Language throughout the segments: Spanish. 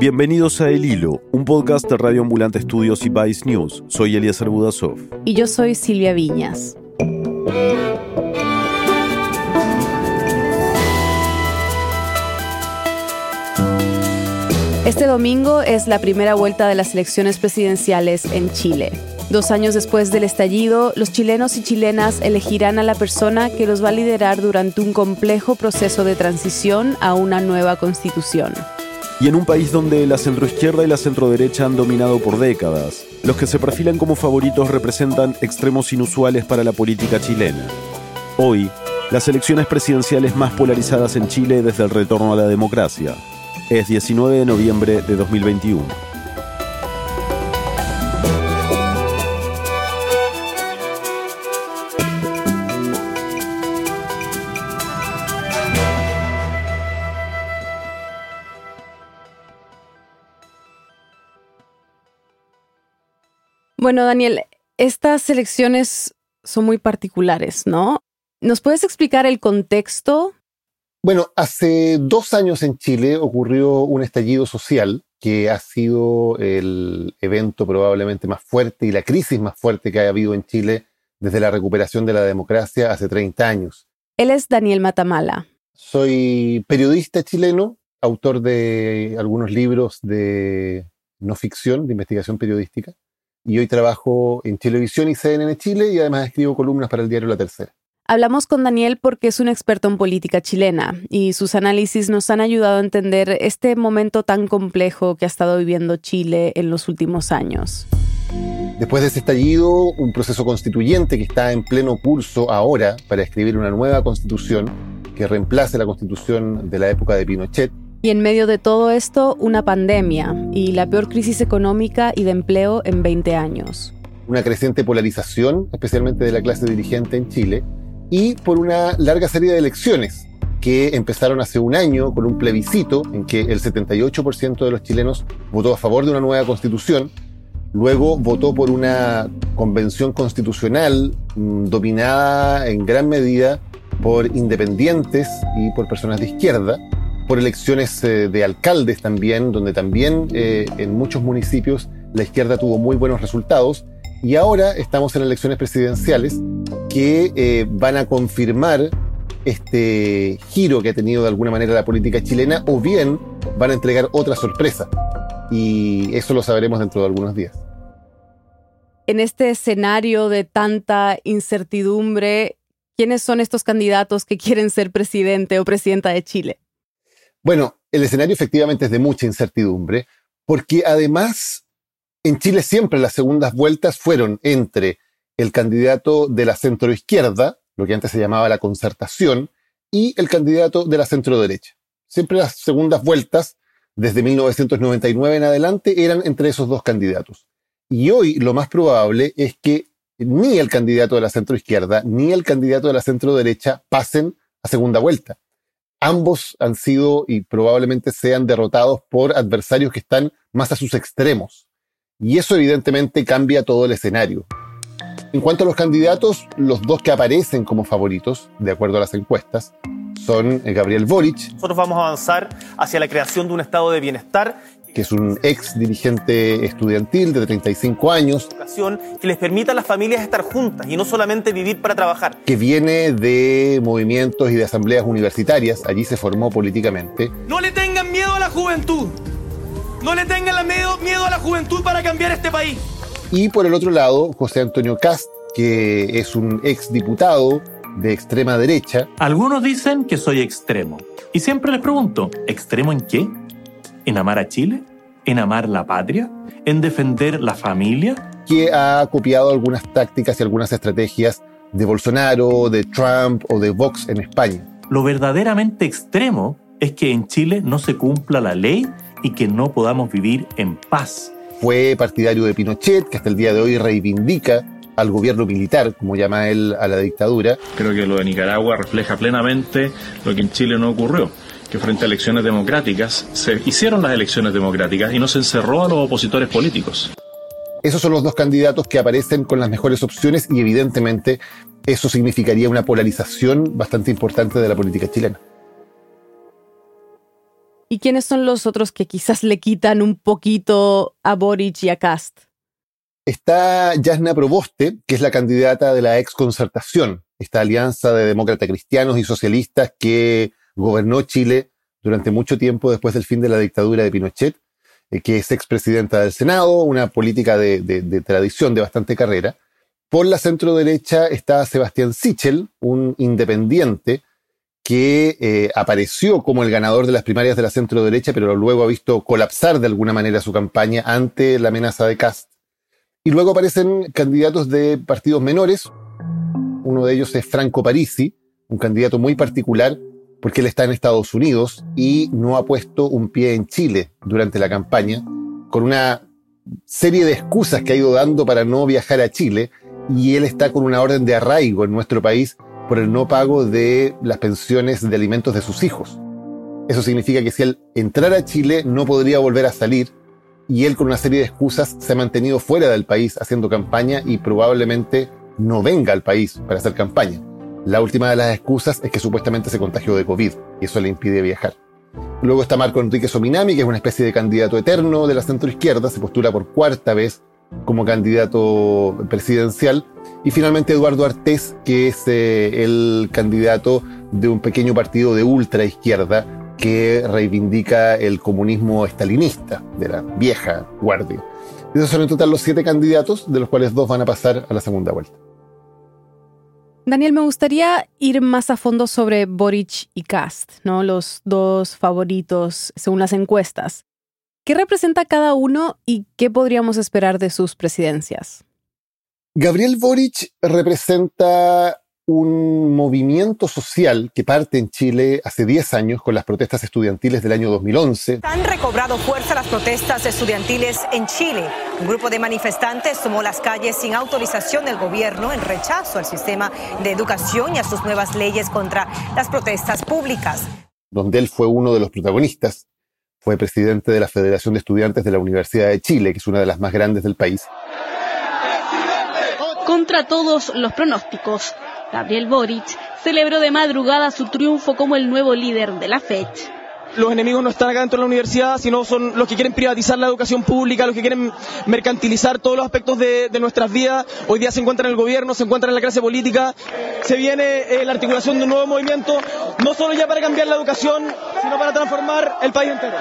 Bienvenidos a El Hilo, un podcast de Radio Ambulante Estudios y Vice News. Soy Eliezer Budasov. Y yo soy Silvia Viñas. Este domingo es la primera vuelta de las elecciones presidenciales en Chile. Dos años después del estallido, los chilenos y chilenas elegirán a la persona que los va a liderar durante un complejo proceso de transición a una nueva constitución. Y en un país donde la centroizquierda y la centroderecha han dominado por décadas, los que se perfilan como favoritos representan extremos inusuales para la política chilena. Hoy, las elecciones presidenciales más polarizadas en Chile desde el retorno a la democracia. Es 19 de noviembre de 2021. Bueno, Daniel, estas elecciones son muy particulares, ¿no? ¿Nos puedes explicar el contexto? Bueno, hace dos años en Chile ocurrió un estallido social que ha sido el evento probablemente más fuerte y la crisis más fuerte que ha habido en Chile desde la recuperación de la democracia hace 30 años. Él es Daniel Matamala. Soy periodista chileno, autor de algunos libros de no ficción, de investigación periodística y hoy trabajo en televisión y CNN Chile y además escribo columnas para el diario La Tercera. Hablamos con Daniel porque es un experto en política chilena y sus análisis nos han ayudado a entender este momento tan complejo que ha estado viviendo Chile en los últimos años. Después de ese estallido, un proceso constituyente que está en pleno curso ahora para escribir una nueva constitución que reemplace la constitución de la época de Pinochet y en medio de todo esto, una pandemia y la peor crisis económica y de empleo en 20 años. Una creciente polarización, especialmente de la clase dirigente en Chile, y por una larga serie de elecciones que empezaron hace un año con un plebiscito en que el 78% de los chilenos votó a favor de una nueva constitución, luego votó por una convención constitucional mm, dominada en gran medida por independientes y por personas de izquierda, por elecciones eh, de alcaldes también, donde también eh, en muchos municipios la izquierda tuvo muy buenos resultados. Y ahora estamos en elecciones presidenciales que eh, van a confirmar este giro que ha tenido de alguna manera la política chilena o bien van a entregar otra sorpresa. Y eso lo sabremos dentro de algunos días. En este escenario de tanta incertidumbre, ¿quiénes son estos candidatos que quieren ser presidente o presidenta de Chile? Bueno, el escenario efectivamente es de mucha incertidumbre, porque además en Chile siempre las segundas vueltas fueron entre el candidato de la centroizquierda, lo que antes se llamaba la concertación, y el candidato de la centroderecha. Siempre las segundas vueltas, desde 1999 en adelante, eran entre esos dos candidatos. Y hoy lo más probable es que ni el candidato de la centroizquierda ni el candidato de la centroderecha pasen a segunda vuelta ambos han sido y probablemente sean derrotados por adversarios que están más a sus extremos. Y eso evidentemente cambia todo el escenario. En cuanto a los candidatos, los dos que aparecen como favoritos, de acuerdo a las encuestas, son Gabriel Boric. Nosotros vamos a avanzar hacia la creación de un estado de bienestar que es un ex dirigente estudiantil de 35 años. Que les permita a las familias estar juntas y no solamente vivir para trabajar. Que viene de movimientos y de asambleas universitarias, allí se formó políticamente. No le tengan miedo a la juventud. No le tengan miedo, miedo a la juventud para cambiar este país. Y por el otro lado, José Antonio Cast, que es un ex diputado de extrema derecha. Algunos dicen que soy extremo. Y siempre les pregunto, ¿extremo en qué? En amar a Chile, en amar la patria, en defender la familia. Que ha copiado algunas tácticas y algunas estrategias de Bolsonaro, de Trump o de Vox en España. Lo verdaderamente extremo es que en Chile no se cumpla la ley y que no podamos vivir en paz. Fue partidario de Pinochet, que hasta el día de hoy reivindica al gobierno militar, como llama él a la dictadura. Creo que lo de Nicaragua refleja plenamente lo que en Chile no ocurrió que frente a elecciones democráticas se hicieron las elecciones democráticas y no se encerró a los opositores políticos. Esos son los dos candidatos que aparecen con las mejores opciones y evidentemente eso significaría una polarización bastante importante de la política chilena. ¿Y quiénes son los otros que quizás le quitan un poquito a Boric y a Cast? Está Jasna Proboste, que es la candidata de la ex concertación, esta alianza de demócratas cristianos y socialistas que gobernó Chile durante mucho tiempo después del fin de la dictadura de Pinochet, eh, que es expresidenta del Senado, una política de, tradición, de bastante carrera. Por la centro derecha está Sebastián Sichel, un independiente que eh, apareció como el ganador de las primarias de la centro derecha, pero luego ha visto colapsar de alguna manera su campaña ante la amenaza de Cast. Y luego aparecen candidatos de partidos menores. Uno de ellos es Franco Parisi, un candidato muy particular porque él está en Estados Unidos y no ha puesto un pie en Chile durante la campaña, con una serie de excusas que ha ido dando para no viajar a Chile, y él está con una orden de arraigo en nuestro país por el no pago de las pensiones de alimentos de sus hijos. Eso significa que si él entrara a Chile no podría volver a salir y él con una serie de excusas se ha mantenido fuera del país haciendo campaña y probablemente no venga al país para hacer campaña. La última de las excusas es que supuestamente se contagió de COVID y eso le impide viajar. Luego está Marco Enrique Sominami, que es una especie de candidato eterno de la centroizquierda, se postula por cuarta vez como candidato presidencial. Y finalmente Eduardo Artés, que es eh, el candidato de un pequeño partido de ultra izquierda que reivindica el comunismo estalinista de la vieja guardia. Esos son en total los siete candidatos, de los cuales dos van a pasar a la segunda vuelta. Daniel, me gustaría ir más a fondo sobre Boric y Cast, ¿no? Los dos favoritos según las encuestas. ¿Qué representa cada uno y qué podríamos esperar de sus presidencias? Gabriel Boric representa un movimiento social que parte en Chile hace 10 años con las protestas estudiantiles del año 2011. Han recobrado fuerza las protestas estudiantiles en Chile. Un grupo de manifestantes tomó las calles sin autorización del gobierno en rechazo al sistema de educación y a sus nuevas leyes contra las protestas públicas. Donde él fue uno de los protagonistas fue presidente de la Federación de Estudiantes de la Universidad de Chile, que es una de las más grandes del país. Contra todos los pronósticos, Gabriel Boric celebró de madrugada su triunfo como el nuevo líder de la FED los enemigos no están acá dentro de la universidad, sino son los que quieren privatizar la educación pública, los que quieren mercantilizar todos los aspectos de, nuestras vidas. Hoy día se encuentran en el gobierno, se encuentran en la clase política. Se viene eh, la articulación de un nuevo movimiento, no solo ya para cambiar la educación, sino para transformar el país entero.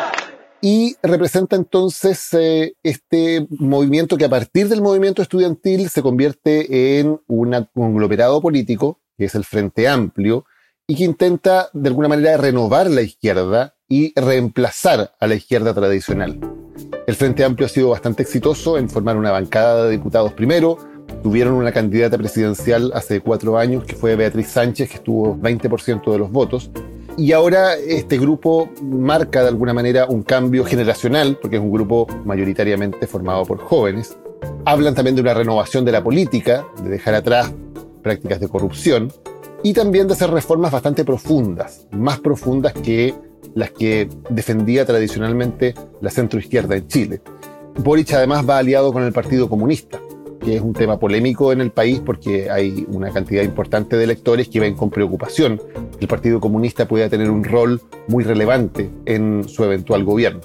Y representa entonces eh, este movimiento que a partir del movimiento estudiantil se convierte en un conglomerado político, que es el Frente Amplio, y que intenta de alguna manera renovar la izquierda y reemplazar a la izquierda tradicional. El Frente Amplio ha sido bastante exitoso en formar una bancada de diputados primero. Tuvieron una candidata presidencial hace cuatro años que fue Beatriz Sánchez, que estuvo 20% de los votos. Y ahora este grupo marca de alguna manera un cambio generacional, porque es un grupo mayoritariamente formado por jóvenes. Hablan también de una renovación de la política, de dejar atrás prácticas de corrupción y también de hacer reformas bastante profundas, más profundas que las que defendía tradicionalmente la centroizquierda en Chile. Boric además va aliado con el Partido Comunista, que es un tema polémico en el país porque hay una cantidad importante de electores que ven con preocupación el Partido Comunista pueda tener un rol muy relevante en su eventual gobierno.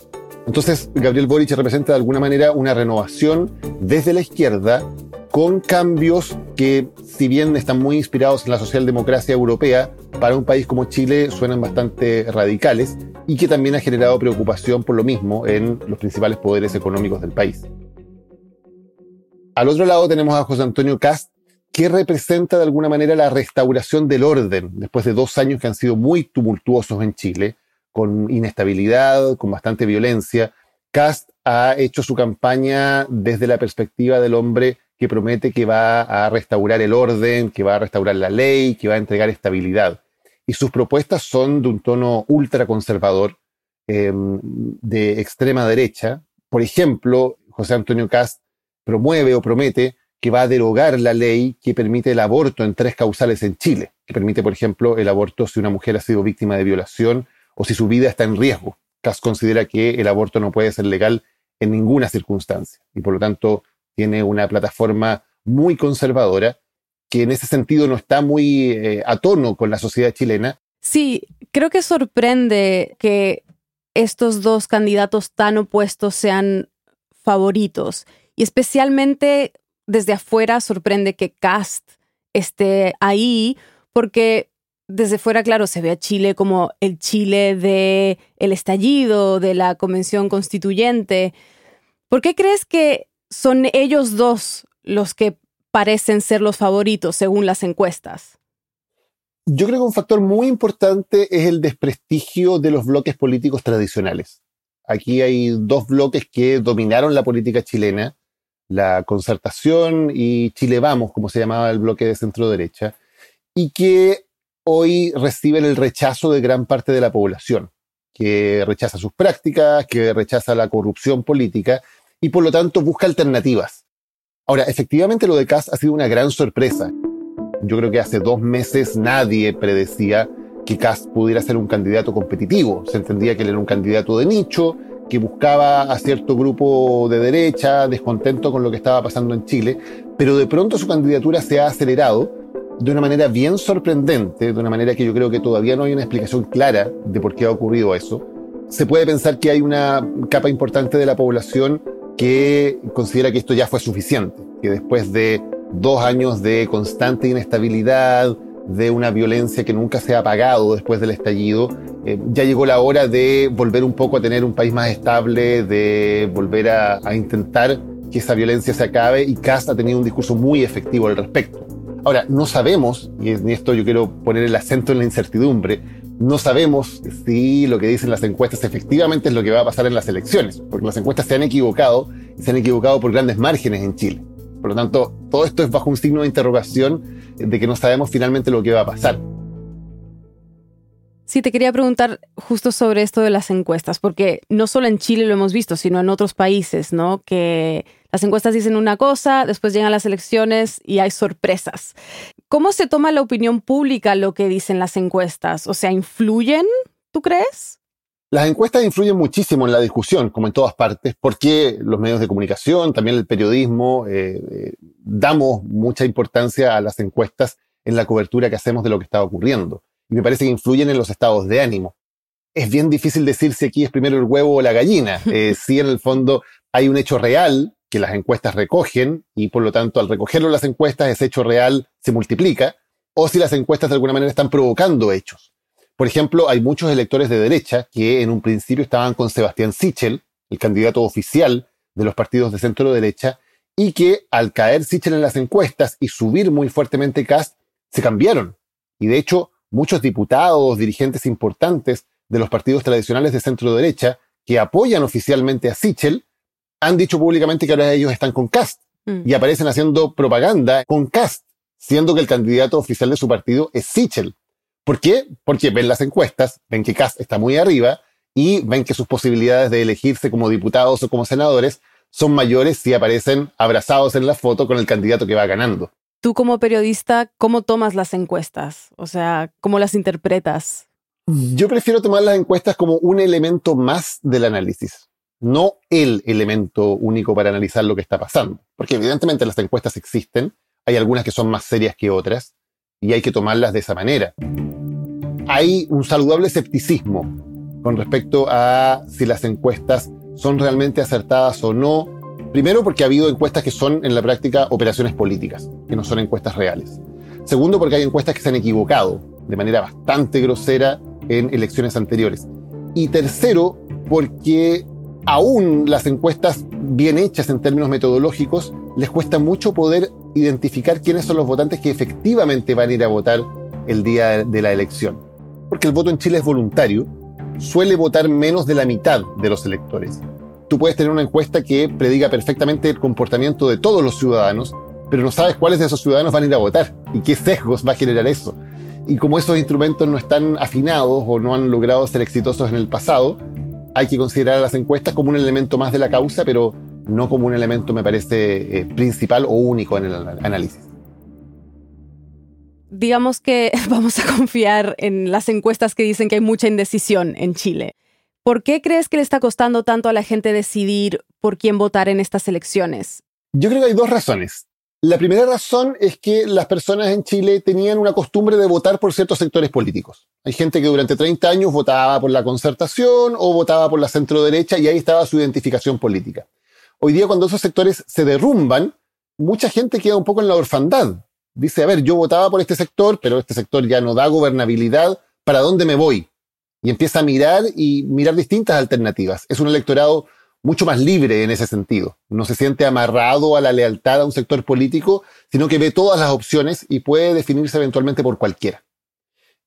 Entonces, Gabriel Boric representa de alguna manera una renovación desde la izquierda con cambios que, si bien están muy inspirados en la socialdemocracia europea, para un país como Chile suenan bastante radicales y que también ha generado preocupación por lo mismo en los principales poderes económicos del país. Al otro lado tenemos a José Antonio Cast, que representa de alguna manera la restauración del orden después de dos años que han sido muy tumultuosos en Chile, con inestabilidad, con bastante violencia. Cast ha hecho su campaña desde la perspectiva del hombre que promete que va a restaurar el orden, que va a restaurar la ley, que va a entregar estabilidad. Y sus propuestas son de un tono ultraconservador, em, de extrema derecha. Por ejemplo, José Antonio Cast promueve o promete que va a derogar la ley que permite el aborto en tres causales en Chile, que permite, por ejemplo, el aborto si una mujer ha sido víctima de violación o si su vida está en riesgo. Cast considera que el aborto no puede ser legal en ninguna circunstancia y por lo tanto tiene una plataforma muy conservadora que en ese sentido no está muy eh, a tono con la sociedad chilena. Sí, creo que sorprende que estos dos candidatos tan opuestos sean favoritos. Y especialmente desde afuera sorprende que Cast esté ahí, porque desde fuera, claro, se ve a Chile como el Chile de el estallido, de la convención constituyente. ¿Por qué crees que son ellos dos los que parecen ser los favoritos según las encuestas? Yo creo que un factor muy importante es el desprestigio de los bloques políticos tradicionales. Aquí hay dos bloques que dominaron la política chilena, la concertación y Chile Vamos, como se llamaba el bloque de centro derecha, y que hoy reciben el rechazo de gran parte de la población, que rechaza sus prácticas, que rechaza la corrupción política y por lo tanto busca alternativas. Ahora, efectivamente lo de Kass ha sido una gran sorpresa. Yo creo que hace dos meses nadie predecía que Kass pudiera ser un candidato competitivo. Se entendía que él era un candidato de nicho, que buscaba a cierto grupo de derecha, descontento con lo que estaba pasando en Chile, pero de pronto su candidatura se ha acelerado de una manera bien sorprendente, de una manera que yo creo que todavía no hay una explicación clara de por qué ha ocurrido eso. Se puede pensar que hay una capa importante de la población que considera que esto ya fue suficiente, que después de dos años de constante inestabilidad, de una violencia que nunca se ha apagado después del estallido, eh, ya llegó la hora de volver un poco a tener un país más estable, de volver a, intentar que esa violencia se acabe y Cast ha tenido un discurso muy efectivo al respecto. Ahora, no sabemos, y en esto yo quiero poner el acento en la incertidumbre, no sabemos si lo que dicen las encuestas efectivamente es lo que va a pasar en las elecciones, porque las encuestas se han equivocado y se han equivocado por grandes márgenes en Chile. Por lo tanto, todo esto es bajo un signo de interrogación de que no sabemos finalmente lo que va a pasar. Sí, te quería preguntar justo sobre esto de las encuestas, porque no solo en Chile lo hemos visto, sino en otros países, ¿no? Que las encuestas dicen una cosa, después llegan las elecciones y hay sorpresas. ¿Cómo se toma la opinión pública lo que dicen las encuestas? O sea, ¿influyen, tú crees? Las encuestas influyen muchísimo en la discusión, como en todas partes, porque los medios de comunicación, también el periodismo, eh, eh, damos mucha importancia a las encuestas en la cobertura que hacemos de lo que está ocurriendo. Y me parece que influyen en los estados de ánimo. Es bien difícil decir si aquí es primero el huevo o la gallina. Eh, si en el fondo hay un hecho real que las encuestas recogen y por lo tanto al recogerlo las encuestas ese hecho real se multiplica, o si las encuestas de alguna manera están provocando hechos. Por ejemplo, hay muchos electores de derecha que en un principio estaban con Sebastián Sichel, el candidato oficial de los partidos de centro derecha, y que al caer Sichel en las encuestas y subir muy fuertemente Cast, se cambiaron. Y de hecho, muchos diputados, dirigentes importantes de los partidos tradicionales de centro derecha que apoyan oficialmente a Sichel, han dicho públicamente que ahora ellos están con Cast mm. y aparecen haciendo propaganda con Cast, siendo que el candidato oficial de su partido es Sichel. ¿Por qué? Porque ven las encuestas, ven que Cast está muy arriba y ven que sus posibilidades de elegirse como diputados o como senadores son mayores si aparecen abrazados en la foto con el candidato que va ganando. Tú como periodista, ¿cómo tomas las encuestas? O sea, ¿cómo las interpretas? Yo prefiero tomar las encuestas como un elemento más del análisis no el elemento único para analizar lo que está pasando. Porque evidentemente las encuestas existen, hay algunas que son más serias que otras, y hay que tomarlas de esa manera. Hay un saludable escepticismo con respecto a si las encuestas son realmente acertadas o no. Primero porque ha habido encuestas que son en la práctica operaciones políticas, que no son encuestas reales. Segundo porque hay encuestas que se han equivocado de manera bastante grosera en elecciones anteriores. Y tercero porque aún las encuestas bien hechas en términos metodológicos, les cuesta mucho poder identificar quiénes son los votantes que efectivamente van a ir a votar el día de la elección. Porque el voto en Chile es voluntario, suele votar menos de la mitad de los electores. Tú puedes tener una encuesta que prediga perfectamente el comportamiento de todos los ciudadanos, pero no sabes cuáles de esos ciudadanos van a ir a votar y qué sesgos va a generar eso. Y como esos instrumentos no están afinados o no han logrado ser exitosos en el pasado, hay que considerar las encuestas como un elemento más de la causa, pero no como un elemento, me parece, eh, principal o único en el análisis. Digamos que vamos a confiar en las encuestas que dicen que hay mucha indecisión en Chile. ¿Por qué crees que le está costando tanto a la gente decidir por quién votar en estas elecciones? Yo creo que hay dos razones. La primera razón es que las personas en Chile tenían una costumbre de votar por ciertos sectores políticos. Hay gente que durante 30 años votaba por la concertación o votaba por la centro derecha y ahí estaba su identificación política. Hoy día cuando esos sectores se derrumban, mucha gente queda un poco en la orfandad. Dice, a ver, yo votaba por este sector, pero este sector ya no da gobernabilidad, ¿para dónde me voy? Y empieza a mirar y mirar distintas alternativas. Es un electorado mucho más libre en ese sentido. No se siente amarrado a la lealtad a un sector político, sino que ve todas las opciones y puede definirse eventualmente por cualquiera.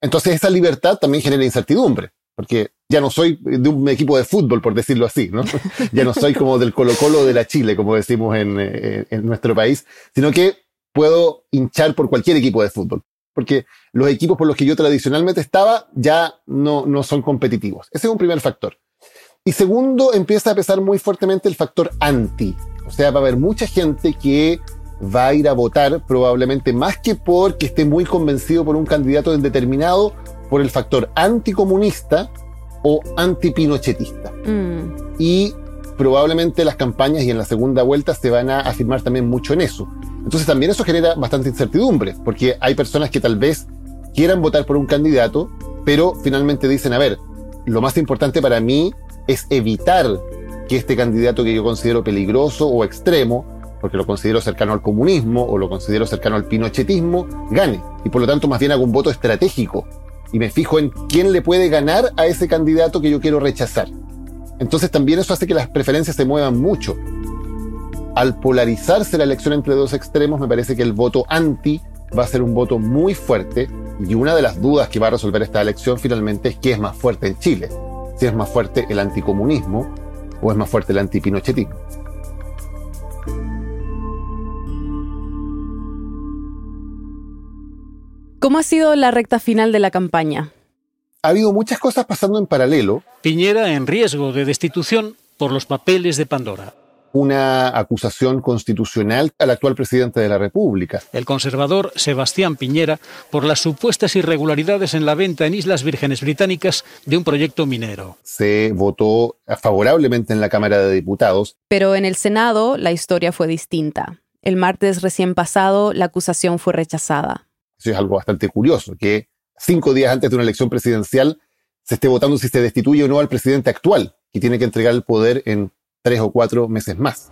Entonces esa libertad también genera incertidumbre, porque ya no soy de un equipo de fútbol, por decirlo así, ¿no? ya no soy como del Colo Colo de la Chile, como decimos en, eh, en nuestro país, sino que puedo hinchar por cualquier equipo de fútbol, porque los equipos por los que yo tradicionalmente estaba ya no, no son competitivos. Ese es un primer factor. Y segundo, empieza a pesar muy fuertemente el factor anti. O sea, va a haber mucha gente que va a ir a votar probablemente más que porque esté muy convencido por un candidato determinado, por el factor anticomunista o antipinochetista. Mm. Y probablemente las campañas y en la segunda vuelta se van a afirmar también mucho en eso. Entonces también eso genera bastante incertidumbre, porque hay personas que tal vez quieran votar por un candidato, pero finalmente dicen, a ver, lo más importante para mí es evitar que este candidato que yo considero peligroso o extremo, porque lo considero cercano al comunismo o lo considero cercano al pinochetismo, gane. Y por lo tanto más bien hago un voto estratégico y me fijo en quién le puede ganar a ese candidato que yo quiero rechazar. Entonces también eso hace que las preferencias se muevan mucho. Al polarizarse la elección entre dos extremos, me parece que el voto anti va a ser un voto muy fuerte y una de las dudas que va a resolver esta elección finalmente es qué es más fuerte en Chile si es más fuerte el anticomunismo o es más fuerte el antipinochetismo. ¿Cómo ha sido la recta final de la campaña? Ha habido muchas cosas pasando en paralelo. Piñera en riesgo de destitución por los papeles de Pandora una acusación constitucional al actual presidente de la República. El conservador Sebastián Piñera por las supuestas irregularidades en la venta en Islas Vírgenes Británicas de un proyecto minero. Se votó favorablemente en la Cámara de Diputados. Pero en el Senado la historia fue distinta. El martes recién pasado la acusación fue rechazada. Eso es algo bastante curioso, que cinco días antes de una elección presidencial se esté votando si se destituye o no al presidente actual, que tiene que entregar el poder en tres o cuatro meses más.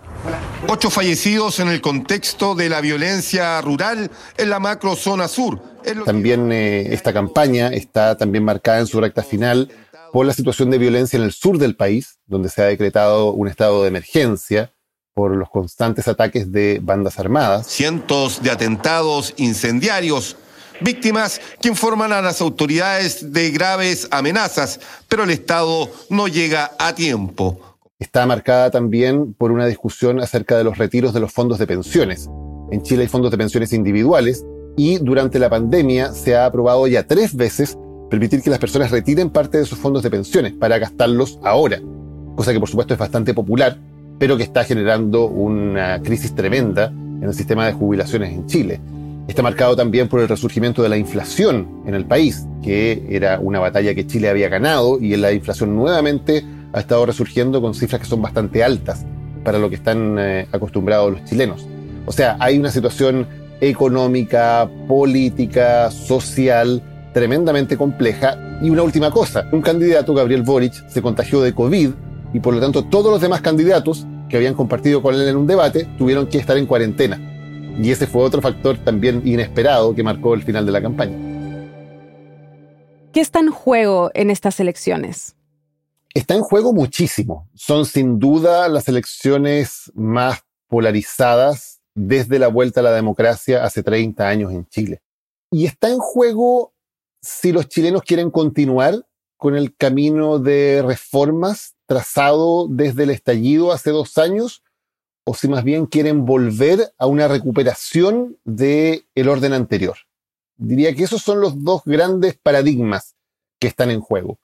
Ocho fallecidos en el contexto de la violencia rural en la macrozona sur. También eh, esta campaña está también marcada en su recta final por la situación de violencia en el sur del país, donde se ha decretado un estado de emergencia por los constantes ataques de bandas armadas. Cientos de atentados incendiarios víctimas que informan a las autoridades de graves amenazas, pero el Estado no llega a tiempo está marcada también por una discusión acerca de los retiros de los fondos de pensiones. En Chile hay fondos de pensiones individuales y durante la pandemia se ha aprobado ya tres veces permitir que las personas retiren parte de sus fondos de pensiones para gastarlos ahora, cosa que por supuesto es bastante popular, pero que está generando una crisis tremenda en el sistema de jubilaciones en Chile. Está marcado también por el resurgimiento de la inflación en el país, que era una batalla que Chile había ganado y la inflación nuevamente ha estado resurgiendo con cifras que son bastante altas para lo que están eh, acostumbrados los chilenos. O sea, hay una situación económica, política, social, tremendamente compleja. Y una última cosa, un candidato, Gabriel Boric, se contagió de COVID y por lo tanto todos los demás candidatos que habían compartido con él en un debate tuvieron que estar en cuarentena. Y ese fue otro factor también inesperado que marcó el final de la campaña. ¿Qué está en juego en estas elecciones? Está en juego muchísimo. Son sin duda las elecciones más polarizadas desde la vuelta a la democracia hace 30 años en Chile. Y está en juego si los chilenos quieren continuar con el camino de reformas trazado desde el estallido hace dos años o si más bien quieren volver a una recuperación del el orden anterior. Diría que esos son los dos grandes paradigmas que están en juego.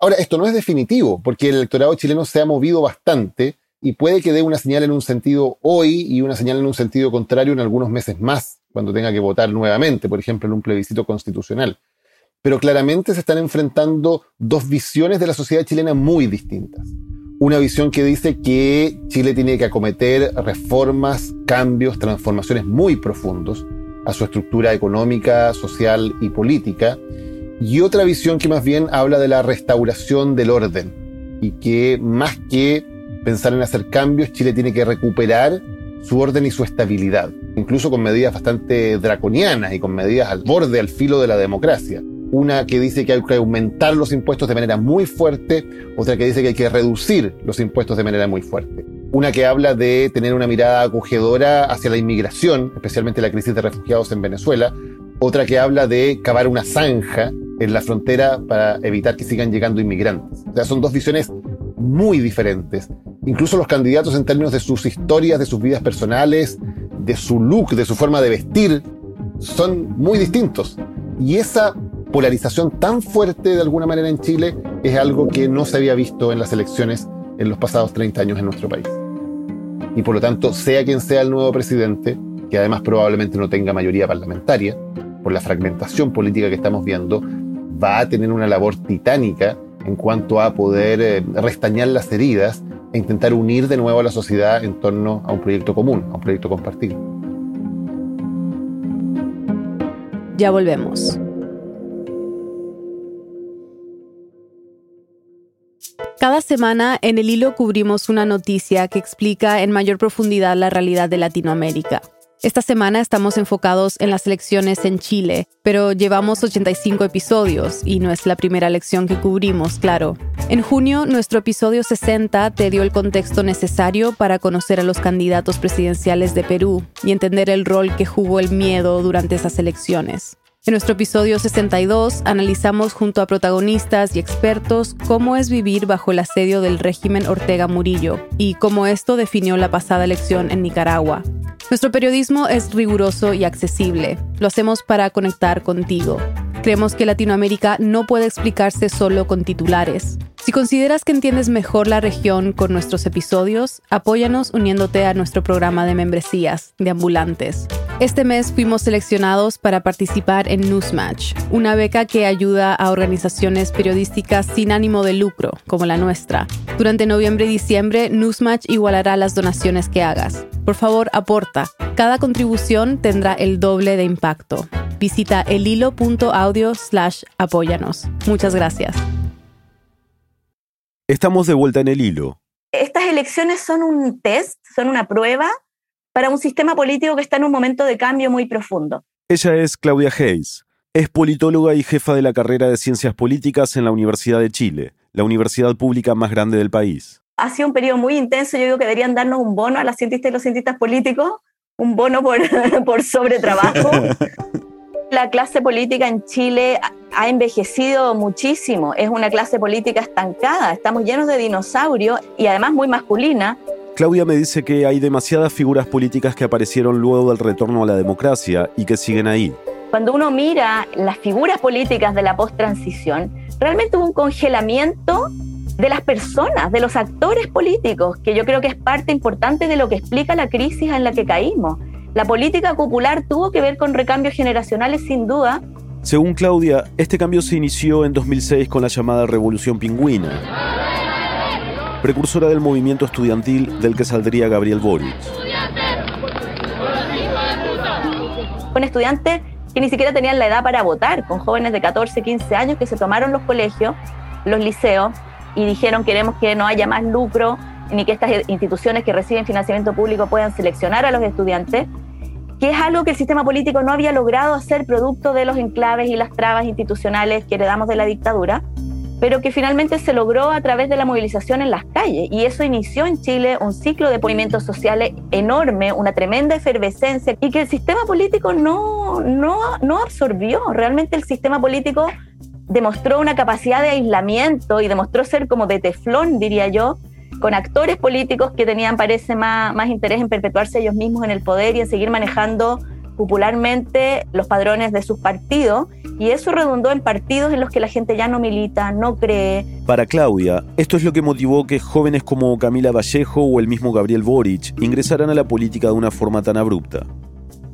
Ahora, esto no es definitivo, porque el electorado chileno se ha movido bastante y puede que dé una señal en un sentido hoy y una señal en un sentido contrario en algunos meses más, cuando tenga que votar nuevamente, por ejemplo, en un plebiscito constitucional. Pero claramente se están enfrentando dos visiones de la sociedad chilena muy distintas. Una visión que dice que Chile tiene que acometer reformas, cambios, transformaciones muy profundos a su estructura económica, social y política. Y otra visión que más bien habla de la restauración del orden y que más que pensar en hacer cambios, Chile tiene que recuperar su orden y su estabilidad, incluso con medidas bastante draconianas y con medidas al borde, al filo de la democracia. Una que dice que hay que aumentar los impuestos de manera muy fuerte, otra que dice que hay que reducir los impuestos de manera muy fuerte. Una que habla de tener una mirada acogedora hacia la inmigración, especialmente la crisis de refugiados en Venezuela. Otra que habla de cavar una zanja en la frontera para evitar que sigan llegando inmigrantes. O sea, son dos visiones muy diferentes. Incluso los candidatos en términos de sus historias, de sus vidas personales, de su look, de su forma de vestir, son muy distintos. Y esa polarización tan fuerte de alguna manera en Chile es algo que no se había visto en las elecciones en los pasados 30 años en nuestro país. Y por lo tanto, sea quien sea el nuevo presidente, que además probablemente no tenga mayoría parlamentaria, por la fragmentación política que estamos viendo, va a tener una labor titánica en cuanto a poder eh, restañar las heridas e intentar unir de nuevo a la sociedad en torno a un proyecto común, a un proyecto compartido. Ya volvemos. Cada semana en el hilo cubrimos una noticia que explica en mayor profundidad la realidad de Latinoamérica. Esta semana estamos enfocados en las elecciones en Chile, pero llevamos 85 episodios y no es la primera elección que cubrimos, claro. En junio, nuestro episodio 60 te dio el contexto necesario para conocer a los candidatos presidenciales de Perú y entender el rol que jugó el miedo durante esas elecciones. En nuestro episodio 62 analizamos junto a protagonistas y expertos cómo es vivir bajo el asedio del régimen Ortega Murillo y cómo esto definió la pasada elección en Nicaragua. Nuestro periodismo es riguroso y accesible. Lo hacemos para conectar contigo. Creemos que Latinoamérica no puede explicarse solo con titulares. Si consideras que entiendes mejor la región con nuestros episodios, apóyanos uniéndote a nuestro programa de membresías de ambulantes. Este mes fuimos seleccionados para participar en Newsmatch, una beca que ayuda a organizaciones periodísticas sin ánimo de lucro, como la nuestra. Durante noviembre y diciembre, Newsmatch igualará las donaciones que hagas. Por favor, aporta. Cada contribución tendrá el doble de impacto. Visita elhilo.audio slash apóyanos. Muchas gracias. Estamos de vuelta en el hilo. Estas elecciones son un test, son una prueba para un sistema político que está en un momento de cambio muy profundo. Ella es Claudia Hayes. Es politóloga y jefa de la carrera de Ciencias Políticas en la Universidad de Chile, la universidad pública más grande del país. Ha sido un periodo muy intenso. Yo digo que deberían darnos un bono a las cientistas y los cientistas políticos, un bono por, por sobretrabajo. la clase política en Chile ha envejecido muchísimo, es una clase política estancada, estamos llenos de dinosaurios y además muy masculina. Claudia me dice que hay demasiadas figuras políticas que aparecieron luego del retorno a la democracia y que siguen ahí. Cuando uno mira las figuras políticas de la post-transición, realmente hubo un congelamiento de las personas, de los actores políticos, que yo creo que es parte importante de lo que explica la crisis en la que caímos. La política popular tuvo que ver con recambios generacionales sin duda. Según Claudia, este cambio se inició en 2006 con la llamada Revolución Pingüina, precursora del movimiento estudiantil del que saldría Gabriel Boric. Con estudiantes que ni siquiera tenían la edad para votar, con jóvenes de 14, 15 años que se tomaron los colegios, los liceos, y dijeron queremos que no haya más lucro ni que estas instituciones que reciben financiamiento público puedan seleccionar a los estudiantes que es algo que el sistema político no había logrado hacer producto de los enclaves y las trabas institucionales que heredamos de la dictadura, pero que finalmente se logró a través de la movilización en las calles. Y eso inició en Chile un ciclo de movimientos sociales enorme, una tremenda efervescencia, y que el sistema político no, no, no absorbió. Realmente el sistema político demostró una capacidad de aislamiento y demostró ser como de teflón, diría yo, con actores políticos que tenían, parece, más, más interés en perpetuarse ellos mismos en el poder y en seguir manejando popularmente los padrones de sus partidos y eso redundó en partidos en los que la gente ya no milita, no cree. Para Claudia, esto es lo que motivó que jóvenes como Camila Vallejo o el mismo Gabriel Boric ingresaran a la política de una forma tan abrupta.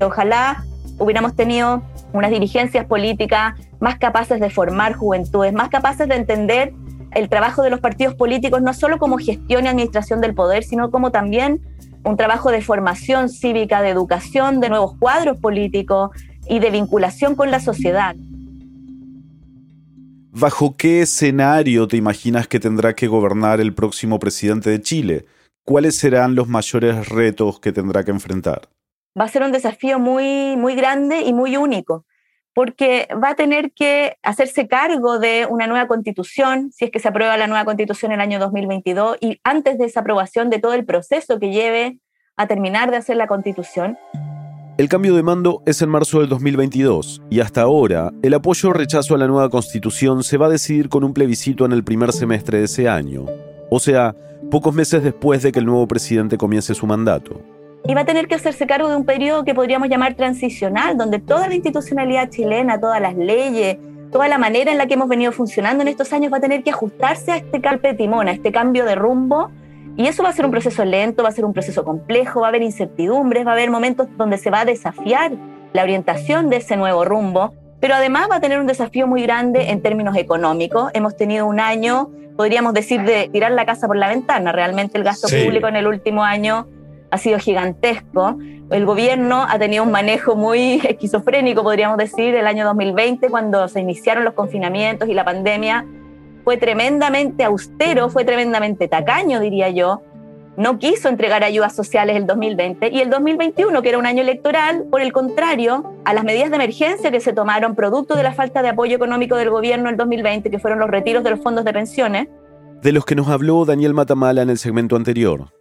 Ojalá hubiéramos tenido unas dirigencias políticas más capaces de formar juventudes, más capaces de entender el trabajo de los partidos políticos no solo como gestión y administración del poder, sino como también un trabajo de formación cívica, de educación, de nuevos cuadros políticos y de vinculación con la sociedad. ¿Bajo qué escenario te imaginas que tendrá que gobernar el próximo presidente de Chile? ¿Cuáles serán los mayores retos que tendrá que enfrentar? Va a ser un desafío muy, muy grande y muy único porque va a tener que hacerse cargo de una nueva constitución, si es que se aprueba la nueva constitución en el año 2022, y antes de esa aprobación de todo el proceso que lleve a terminar de hacer la constitución. El cambio de mando es en marzo del 2022 y hasta ahora el apoyo o rechazo a la nueva constitución se va a decidir con un plebiscito en el primer semestre de ese año, o sea, pocos meses después de que el nuevo presidente comience su mandato y va a tener que hacerse cargo de un periodo que podríamos llamar transicional, donde toda la institucionalidad chilena, todas las leyes, toda la manera en la que hemos venido funcionando en estos años va a tener que ajustarse a este calpe de timón, a este cambio de rumbo. Y eso va a ser un proceso lento, va a ser un proceso complejo, va a haber incertidumbres, va a haber momentos donde se va a desafiar la orientación de ese nuevo rumbo, pero además va a tener un desafío muy grande en términos económicos. Hemos tenido un año, podríamos decir, de tirar la casa por la ventana. Realmente el gasto público en el último año ha sido gigantesco. El gobierno ha tenido un manejo muy esquizofrénico, podríamos decir, el año 2020, cuando se iniciaron los confinamientos y la pandemia. Fue tremendamente austero, fue tremendamente tacaño, diría yo. No quiso entregar ayudas sociales el 2020 y el 2021, que era un año electoral, por el contrario, a las medidas de emergencia que se tomaron producto de la falta de apoyo económico del gobierno el 2020, que fueron los retiros de los fondos de pensiones. De los que nos habló Daniel Matamala en el segmento anterior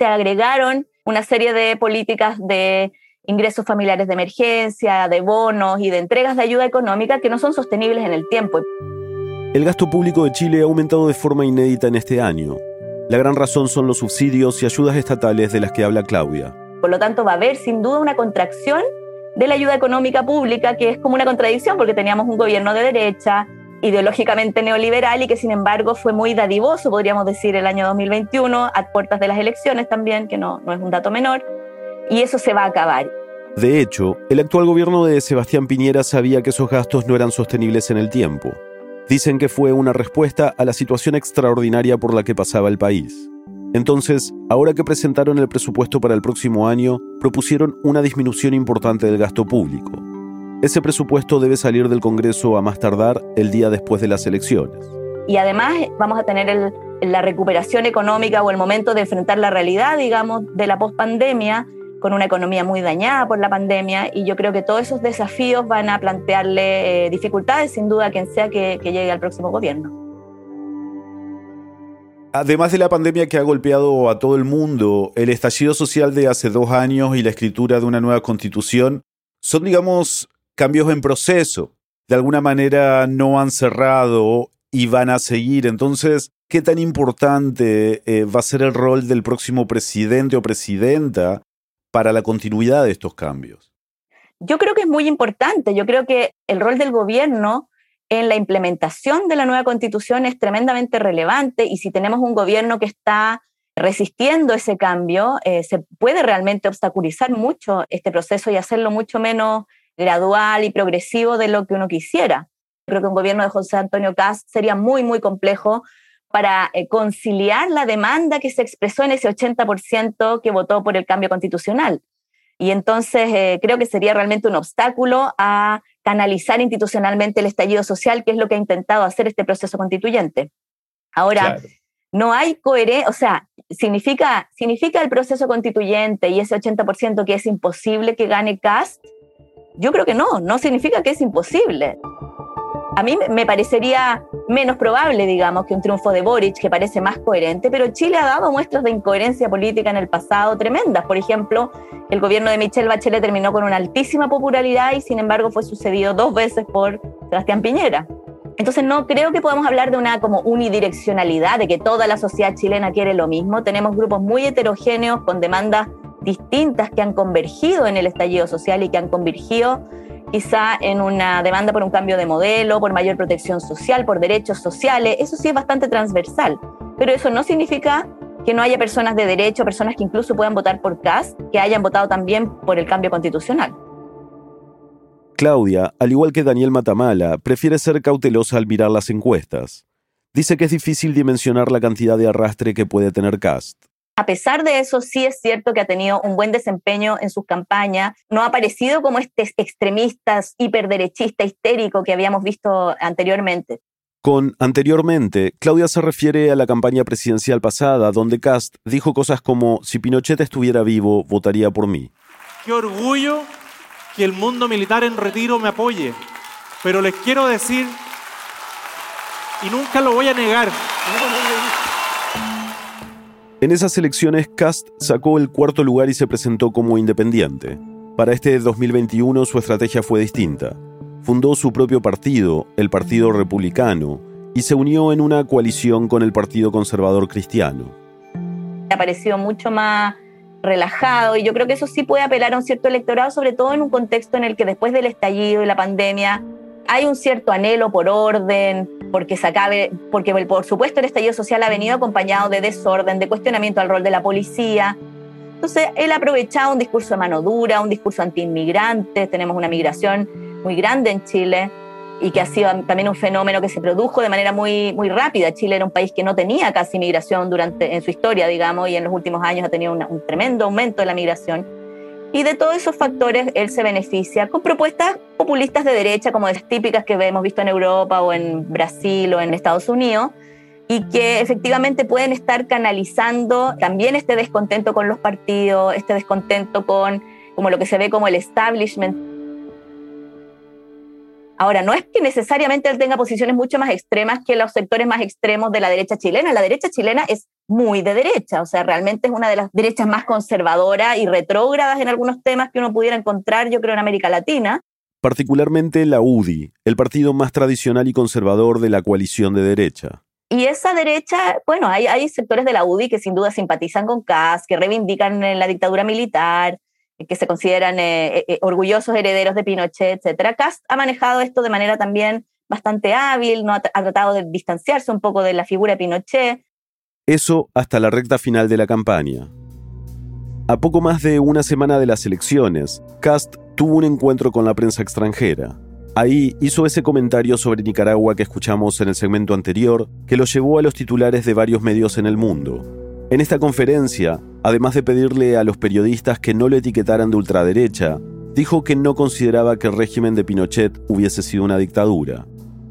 se agregaron una serie de políticas de ingresos familiares de emergencia, de bonos y de entregas de ayuda económica que no son sostenibles en el tiempo. El gasto público de Chile ha aumentado de forma inédita en este año. La gran razón son los subsidios y ayudas estatales de las que habla Claudia. Por lo tanto, va a haber sin duda una contracción de la ayuda económica pública, que es como una contradicción porque teníamos un gobierno de derecha, ideológicamente neoliberal y que sin embargo fue muy dadivoso, podríamos decir, el año 2021, a puertas de las elecciones también, que no, no es un dato menor, y eso se va a acabar. De hecho, el actual gobierno de Sebastián Piñera sabía que esos gastos no eran sostenibles en el tiempo. Dicen que fue una respuesta a la situación extraordinaria por la que pasaba el país. Entonces, ahora que presentaron el presupuesto para el próximo año, propusieron una disminución importante del gasto público. Ese presupuesto debe salir del Congreso a más tardar el día después de las elecciones. Y además vamos a tener la recuperación económica o el momento de enfrentar la realidad, digamos, de la pospandemia, con una economía muy dañada por la pandemia. Y yo creo que todos esos desafíos van a plantearle eh, dificultades, sin duda, a quien sea que llegue al próximo gobierno. Además de la pandemia que ha golpeado a todo el mundo, el estallido social de hace dos años y la escritura de una nueva constitución son, digamos, cambios en proceso. De alguna manera no han cerrado y van a seguir. Entonces, ¿qué tan importante eh, va a ser el rol del próximo presidente o presidenta para la continuidad de estos cambios? Yo creo que es muy importante. Yo creo que el rol del gobierno en la implementación de la nueva constitución es tremendamente relevante y si tenemos un gobierno que está resistiendo ese cambio, eh, se puede realmente obstaculizar mucho este proceso y hacerlo mucho menos gradual y progresivo de lo que uno quisiera. Creo que un gobierno de José Antonio Cast sería muy, muy complejo para eh, conciliar la demanda que se expresó en ese 80% que votó por el cambio constitucional. Y entonces eh, creo que sería realmente un obstáculo a canalizar institucionalmente el estallido social, que es lo que ha intentado hacer este proceso constituyente. Ahora, no hay coherencia, o sea, significa, significa el proceso constituyente y ese 80% que es imposible que gane Cast, yo creo que no, no significa que es imposible. A mí me parecería menos probable, digamos, que un triunfo de Boric, que parece más coherente, pero Chile ha dado muestras de incoherencia política en el pasado tremendas. Por ejemplo, el gobierno de Michelle Bachelet terminó con una altísima popularidad y sin embargo fue sucedido dos veces por Sebastián Piñera. Entonces no creo que podamos hablar de una como unidireccionalidad, de que toda la sociedad chilena quiere lo mismo. Tenemos grupos muy heterogéneos con demandas distintas que han convergido en el estallido social y que han convergido quizá en una demanda por un cambio de modelo, por mayor protección social, por derechos sociales. Eso sí es bastante transversal, pero eso no significa que no haya personas de derecho, personas que incluso puedan votar por CAS, que hayan votado también por el cambio constitucional. Claudia, al igual que Daniel Matamala, prefiere ser cautelosa al mirar las encuestas. dice que es difícil dimensionar la cantidad de arrastre que puede tener Cast. A pesar de eso, sí es cierto que ha tenido un buen desempeño en sus campañas. No ha aparecido como este extremista hiperderechista histérico que habíamos visto anteriormente. Con anteriormente, Claudia se refiere a la campaña presidencial pasada, donde Cast dijo cosas como, si Pinochet estuviera vivo, votaría por mí. Qué orgullo que el mundo militar en retiro me apoye, pero les quiero decir, y nunca lo voy a negar, en esas elecciones, Cast sacó el cuarto lugar y se presentó como independiente. Para este 2021 su estrategia fue distinta. Fundó su propio partido, el Partido Republicano, y se unió en una coalición con el Partido Conservador Cristiano. Ha parecido mucho más relajado y yo creo que eso sí puede apelar a un cierto electorado, sobre todo en un contexto en el que después del estallido y la pandemia hay un cierto anhelo por orden, porque se acabe, porque por supuesto el estallido social ha venido acompañado de desorden, de cuestionamiento al rol de la policía. Entonces, él ha aprovechado un discurso de mano dura, un discurso anti-inmigrantes, tenemos una migración muy grande en Chile y que ha sido también un fenómeno que se produjo de manera muy, muy rápida. Chile era un país que no tenía casi migración durante, en su historia, digamos, y en los últimos años ha tenido un tremendo aumento de la migración. Y de todos esos factores él se beneficia con propuestas populistas de derecha, como las típicas que hemos visto en Europa o en Brasil o en Estados Unidos, y que efectivamente pueden estar canalizando también este descontento con los partidos, este descontento con como lo que se ve como el establishment Ahora, no es que necesariamente él tenga posiciones mucho más extremas que los sectores más extremos de la derecha chilena. La derecha chilena es muy de derecha, o sea, realmente es una de las derechas más conservadoras y retrógradas en algunos temas que uno pudiera encontrar, yo creo, en América Latina. Particularmente la UDI, el partido más tradicional y conservador de la coalición de derecha. Y esa derecha, bueno, hay, hay sectores de la UDI que sin duda simpatizan con CAS, que reivindican la dictadura militar, que se consideran eh, eh, eh, orgullosos herederos de Pinochet, etc. Cast ha manejado esto de manera también bastante hábil, ¿no? ha, tratado de distanciarse un poco de la figura de Pinochet. Eso hasta la recta final de la campaña. A poco más de una semana de las elecciones, Cast tuvo un encuentro con la prensa extranjera. Ahí hizo ese comentario sobre Nicaragua que escuchamos en el segmento anterior, que lo llevó a los titulares de varios medios en el mundo. En esta conferencia, además de pedirle a los periodistas que no lo etiquetaran de ultraderecha, dijo que no consideraba que el régimen de Pinochet hubiese sido una dictadura.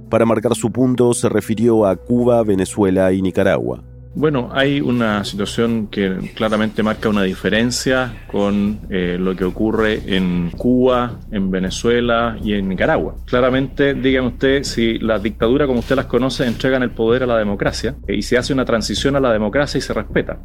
Para marcar su punto se refirió a Cuba, Venezuela y Nicaragua. Bueno, hay una situación que claramente marca una diferencia con eh, lo que ocurre en Cuba, en Venezuela y en Nicaragua. Claramente, dígame usted, si la dictadura como usted las conoce entregan el poder a la democracia eh, y se hace una transición a la democracia y se respeta.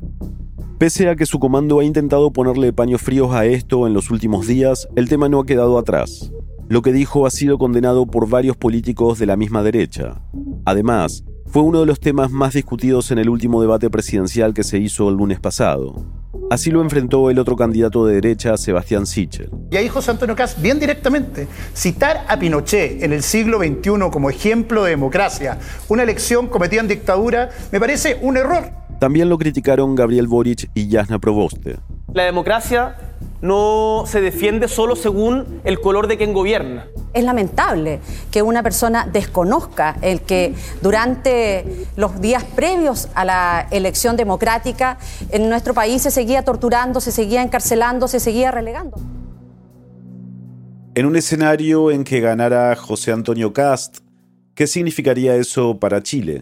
Pese a que su comando ha intentado ponerle paños fríos a esto en los últimos días, el tema no ha quedado atrás. Lo que dijo ha sido condenado por varios políticos de la misma derecha. Además, fue uno de los temas más discutidos en el último debate presidencial que se hizo el lunes pasado. Así lo enfrentó el otro candidato de derecha, Sebastián Sichel. Y ahí José Antonio Caz, bien directamente, citar a Pinochet en el siglo XXI como ejemplo de democracia, una elección cometida en dictadura, me parece un error. También lo criticaron Gabriel Boric y Jasna Proboste. La democracia no se defiende solo según el color de quien gobierna. Es lamentable que una persona desconozca el que durante los días previos a la elección democrática en nuestro país se seguía torturando, se seguía encarcelando, se seguía relegando. En un escenario en que ganara José Antonio Cast, ¿qué significaría eso para Chile?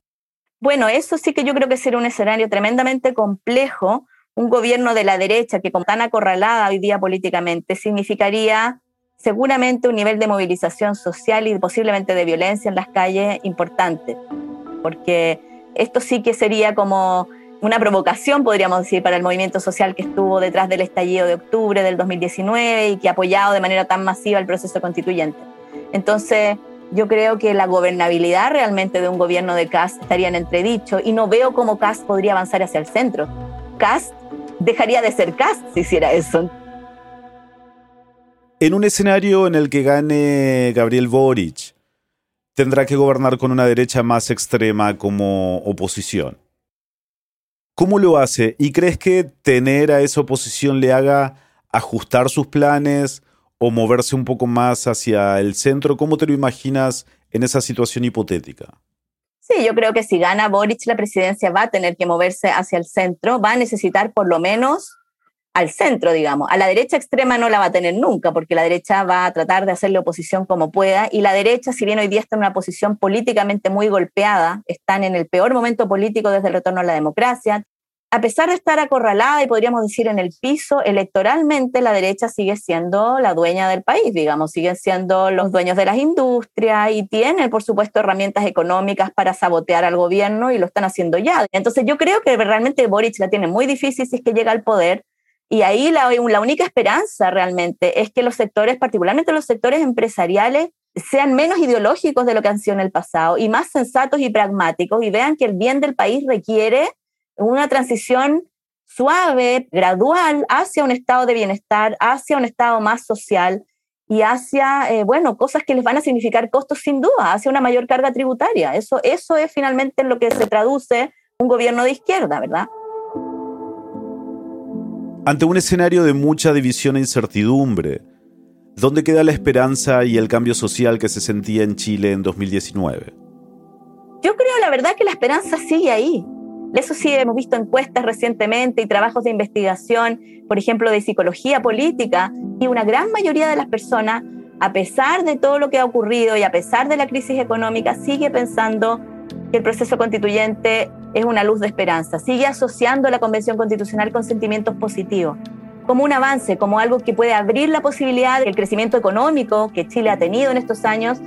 Bueno, eso sí que yo creo que sería un escenario tremendamente complejo un gobierno de la derecha que como tan acorralada hoy día políticamente significaría seguramente un nivel de movilización social y posiblemente de violencia en las calles importante, porque esto sí que sería como una provocación, podríamos decir, para el movimiento social que estuvo detrás del estallido de octubre del 2019 y que ha apoyado de manera tan masiva el proceso constituyente. Entonces, yo creo que la gobernabilidad realmente de un gobierno de CAS estaría en entredicho y no veo cómo CAS podría avanzar hacia el centro. CAS dejaría de ser cast si hiciera eso. En un escenario en el que gane Gabriel Boric, tendrá que gobernar con una derecha más extrema como oposición. ¿Cómo lo hace? ¿Y crees que tener a esa oposición le haga ajustar sus planes o moverse un poco más hacia el centro? ¿Cómo te lo imaginas en esa situación hipotética? Sí, yo creo que si gana Boric la presidencia va a tener que moverse hacia el centro, va a necesitar por lo menos al centro, digamos. A la derecha extrema no la va a tener nunca, porque la derecha va a tratar de hacerle oposición como pueda, y la derecha, si bien hoy día está en una posición políticamente muy golpeada, están en el peor momento político desde el retorno a la democracia, a pesar de estar acorralada y podríamos decir en el piso, electoralmente la derecha sigue siendo la dueña del país, digamos, siguen siendo los dueños de las industrias y tienen, por supuesto, herramientas económicas para sabotear al gobierno y lo están haciendo ya. Entonces yo creo que realmente Boric la tiene muy difícil si es que llega al poder y ahí la, la única esperanza realmente es que los sectores, particularmente los sectores empresariales, sean menos ideológicos de lo que han sido en el pasado y más sensatos y pragmáticos y vean que el bien del país requiere una transición suave, gradual, hacia un estado de bienestar, hacia un estado más social y hacia, eh, bueno, cosas que les van a significar costos sin duda, hacia una mayor carga tributaria. Eso, eso es finalmente en lo que se traduce un gobierno de izquierda, ¿verdad? Ante un escenario de mucha división e incertidumbre, ¿dónde queda la esperanza y el cambio social que se sentía en Chile en 2019? Yo creo, la verdad, que la esperanza sigue ahí. Eso sí, hemos visto encuestas recientemente y trabajos de investigación, por ejemplo, de psicología política, y una gran mayoría de las personas, a pesar de todo lo que ha ocurrido y a pesar de la crisis económica, sigue pensando que el proceso constituyente es una luz de esperanza, sigue asociando la Convención Constitucional con sentimientos positivos, como un avance, como algo que puede abrir la posibilidad de que el crecimiento económico que Chile ha tenido en estos años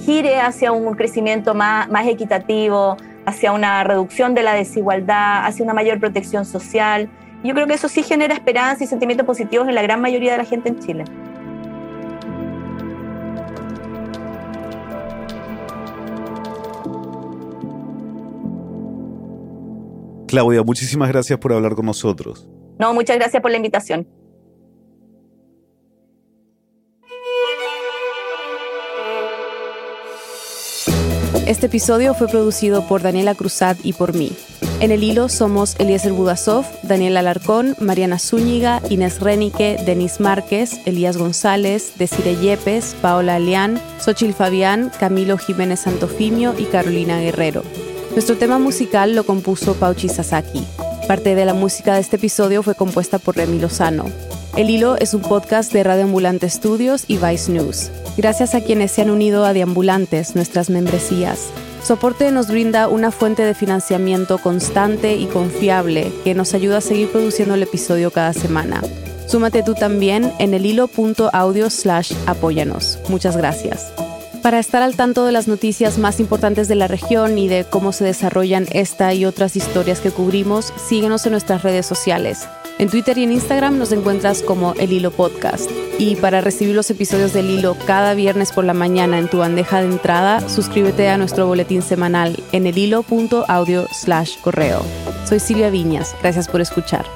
gire hacia un crecimiento más, más equitativo, hacia una reducción de la desigualdad, hacia una mayor protección social. Yo creo que eso sí genera esperanza y sentimientos positivos en la gran mayoría de la gente en Chile. Claudia, muchísimas gracias por hablar con nosotros. No, muchas gracias por la invitación. Este episodio fue producido por Daniela Cruzat y por mí. En el hilo somos Eliezer Budasov, Daniel Alarcón, Mariana Zúñiga, Inés Renique, Denis Márquez, Elías González, Desire Yepes, Paola Alián, Xochil Fabián, Camilo Jiménez Santofimio y Carolina Guerrero. Nuestro tema musical lo compuso Pauchi Sasaki. Parte de la música de este episodio fue compuesta por Remy Lozano. El Hilo es un podcast de Radio Ambulante Studios y Vice News. Gracias a quienes se han unido a Deambulantes, nuestras membresías. Soporte nos brinda una fuente de financiamiento constante y confiable que nos ayuda a seguir produciendo el episodio cada semana. Súmate tú también en el hilo.audio slash apóyanos. Muchas gracias. Para estar al tanto de las noticias más importantes de la región y de cómo se desarrollan esta y otras historias que cubrimos, síguenos en nuestras redes sociales. En Twitter y en Instagram nos encuentras como El Hilo Podcast. Y para recibir los episodios del Hilo cada viernes por la mañana en tu bandeja de entrada, suscríbete a nuestro boletín semanal en elhilo.audio slash correo. Soy Silvia Viñas. Gracias por escuchar.